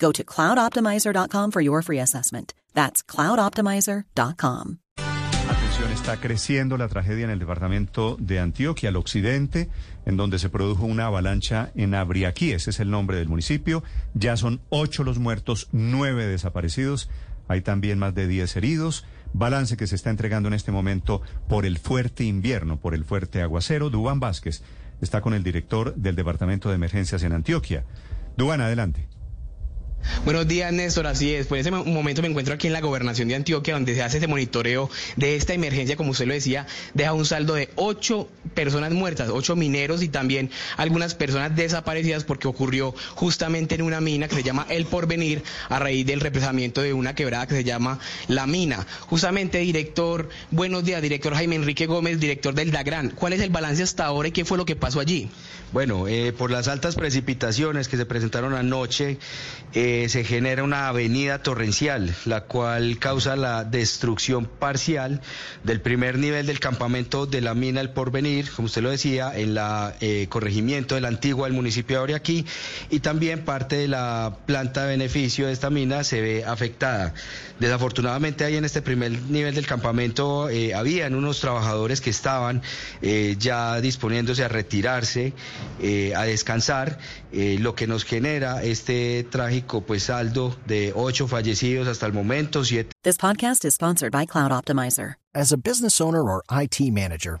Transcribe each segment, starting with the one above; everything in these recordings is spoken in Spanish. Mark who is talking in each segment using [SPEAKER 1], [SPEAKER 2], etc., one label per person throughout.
[SPEAKER 1] Go to cloudoptimizer.com for your free assessment. That's cloudoptimizer.com.
[SPEAKER 2] Atención, está creciendo la tragedia en el departamento de Antioquia, al occidente, en donde se produjo una avalancha en Abriaquí. Ese es el nombre del municipio. Ya son ocho los muertos, nueve desaparecidos. Hay también más de diez heridos. Balance que se está entregando en este momento por el fuerte invierno, por el fuerte aguacero. Dubán Vázquez está con el director del Departamento de Emergencias en Antioquia. Dubán, adelante.
[SPEAKER 3] Buenos días, Néstor. Así es. En ese momento me encuentro aquí en la gobernación de Antioquia, donde se hace ese monitoreo de esta emergencia, como usted lo decía, deja un saldo de ocho personas muertas, ocho mineros y también algunas personas desaparecidas porque ocurrió justamente en una mina que se llama El Porvenir a raíz del represamiento de una quebrada que se llama La Mina. Justamente, director, buenos días, director Jaime Enrique Gómez, director del DAGRAN. ¿Cuál es el balance hasta ahora y qué fue lo que pasó allí?
[SPEAKER 4] Bueno, eh, por las altas precipitaciones que se presentaron anoche, eh, se genera una avenida torrencial, la cual causa la destrucción parcial del primer nivel del campamento de la mina El Porvenir, como usted lo decía, en la eh, corregimiento de la antigua del municipio de Auriaquí, y también parte de la planta de beneficio de esta mina se ve afectada. Desafortunadamente ahí en este primer nivel del campamento habían unos trabajadores que estaban ya disponiéndose a retirarse. Eh, a descansar, eh, lo que nos genera este trágico pues saldo de ocho fallecidos hasta el momento, siete.
[SPEAKER 1] This podcast is sponsored by Cloud Optimizer.
[SPEAKER 5] As a business owner or IT manager,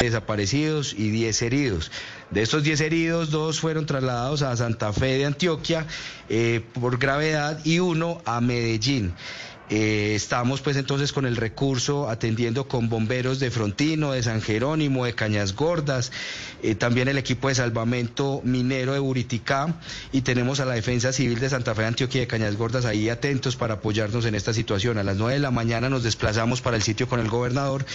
[SPEAKER 4] Desaparecidos y 10 heridos. De estos 10 heridos, dos fueron trasladados a Santa Fe de Antioquia eh, por gravedad y uno a Medellín. Eh, estamos pues entonces con el recurso atendiendo con bomberos de Frontino, de San Jerónimo, de Cañas Gordas, eh, también el equipo de salvamento minero de Buriticá y tenemos a la Defensa Civil de Santa Fe, Antioquia y de Cañas Gordas ahí atentos para apoyarnos en esta situación. A las 9 de la mañana nos desplazamos para el sitio con el gobernador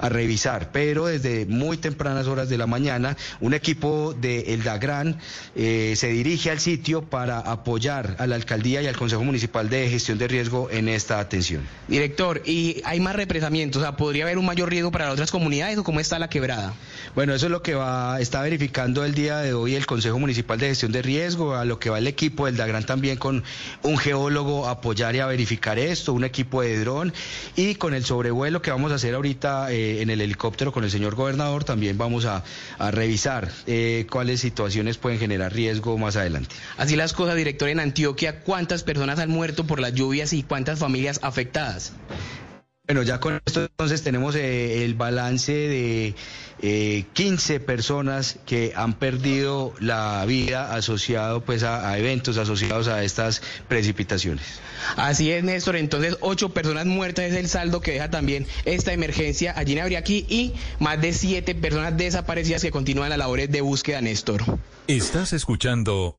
[SPEAKER 4] a revisar, pero desde muy tempranas horas de la mañana un equipo de El Dagran eh, se dirige al sitio para apoyar a la alcaldía y al Consejo Municipal de Gestión de Riesgo en esta atención.
[SPEAKER 3] Director, ¿y hay más represamientos? O sea, ¿podría haber un mayor riesgo para las otras comunidades o cómo está la quebrada?
[SPEAKER 4] Bueno, eso es lo que va, está verificando el día de hoy el Consejo Municipal de Gestión de Riesgo, a lo que va el equipo del DAGRAN también con un geólogo a apoyar y a verificar esto, un equipo de dron y con el sobrevuelo que vamos a hacer ahorita eh, en el helicóptero con el señor gobernador también vamos a, a revisar eh, cuáles situaciones pueden generar riesgo más adelante.
[SPEAKER 3] Así las cosas, director, en Antioquia, ¿cuántas personas han muerto por las lluvias y cuántas familias afectadas?
[SPEAKER 4] Bueno, ya con esto entonces tenemos eh, el balance de eh, 15 personas que han perdido la vida asociado pues a, a, eventos asociados a estas precipitaciones.
[SPEAKER 3] Así es, Néstor. Entonces, ocho personas muertas es el saldo que deja también esta emergencia allí en Abriaquí y más de siete personas desaparecidas que continúan las labores de búsqueda, Néstor.
[SPEAKER 6] Estás escuchando